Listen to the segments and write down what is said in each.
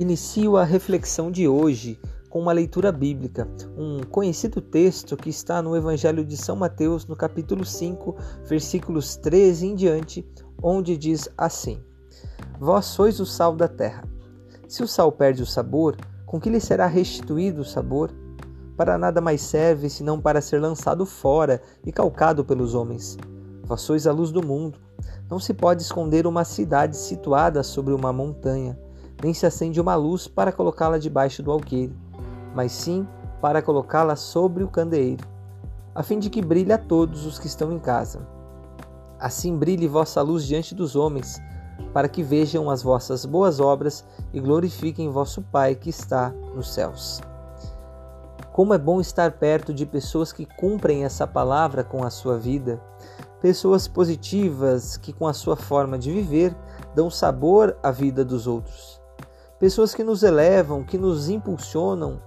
Inicio a reflexão de hoje com uma leitura bíblica, um conhecido texto que está no Evangelho de São Mateus, no capítulo 5, versículos 13 em diante, onde diz assim: Vós sois o sal da terra. Se o sal perde o sabor, com que lhe será restituído o sabor? Para nada mais serve senão para ser lançado fora e calcado pelos homens. Vós sois a luz do mundo. Não se pode esconder uma cidade situada sobre uma montanha nem se acende uma luz para colocá-la debaixo do alqueire, mas sim para colocá-la sobre o candeeiro, a fim de que brilhe a todos os que estão em casa. Assim brilhe vossa luz diante dos homens, para que vejam as vossas boas obras e glorifiquem vosso Pai que está nos céus. Como é bom estar perto de pessoas que cumprem essa palavra com a sua vida, pessoas positivas que, com a sua forma de viver, dão sabor à vida dos outros pessoas que nos elevam, que nos impulsionam,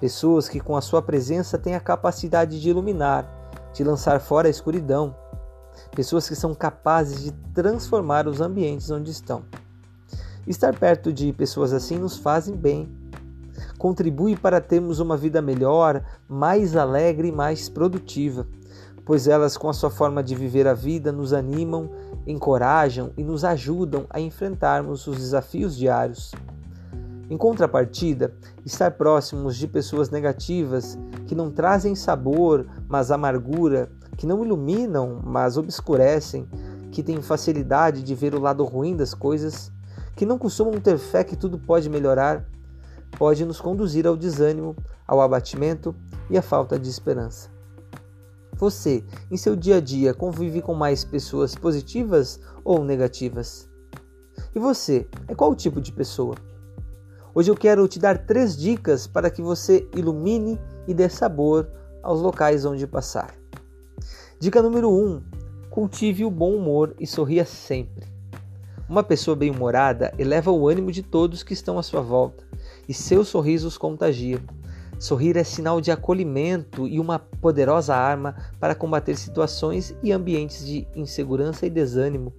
pessoas que com a sua presença têm a capacidade de iluminar, de lançar fora a escuridão, pessoas que são capazes de transformar os ambientes onde estão. Estar perto de pessoas assim nos fazem bem, contribui para termos uma vida melhor, mais alegre e mais produtiva, pois elas, com a sua forma de viver a vida, nos animam, encorajam e nos ajudam a enfrentarmos os desafios diários. Em contrapartida, estar próximos de pessoas negativas que não trazem sabor, mas amargura, que não iluminam, mas obscurecem, que têm facilidade de ver o lado ruim das coisas, que não costumam ter fé que tudo pode melhorar, pode nos conduzir ao desânimo, ao abatimento e à falta de esperança. Você, em seu dia a dia, convive com mais pessoas positivas ou negativas? E você, é qual tipo de pessoa? Hoje eu quero te dar três dicas para que você ilumine e dê sabor aos locais onde passar. Dica número 1: um, cultive o bom humor e sorria sempre. Uma pessoa bem-humorada eleva o ânimo de todos que estão à sua volta e seus sorrisos contagiam. Sorrir é sinal de acolhimento e uma poderosa arma para combater situações e ambientes de insegurança e desânimo.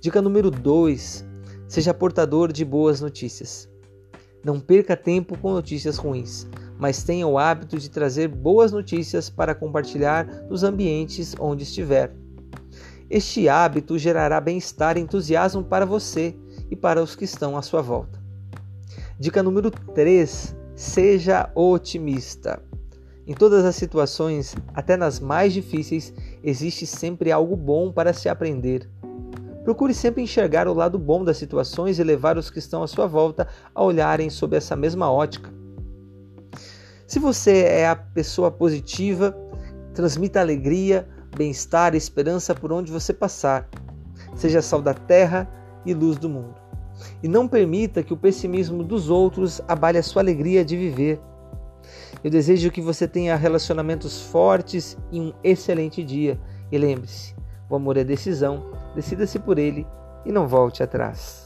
Dica número 2: seja portador de boas notícias. Não perca tempo com notícias ruins, mas tenha o hábito de trazer boas notícias para compartilhar nos ambientes onde estiver. Este hábito gerará bem-estar e entusiasmo para você e para os que estão à sua volta. Dica número 3: seja otimista. Em todas as situações, até nas mais difíceis, existe sempre algo bom para se aprender. Procure sempre enxergar o lado bom das situações e levar os que estão à sua volta a olharem sob essa mesma ótica. Se você é a pessoa positiva, transmita alegria, bem-estar e esperança por onde você passar. Seja sal da terra e luz do mundo. E não permita que o pessimismo dos outros abale a sua alegria de viver. Eu desejo que você tenha relacionamentos fortes e um excelente dia. E lembre-se, o amor é decisão, decida-se por ele e não volte atrás.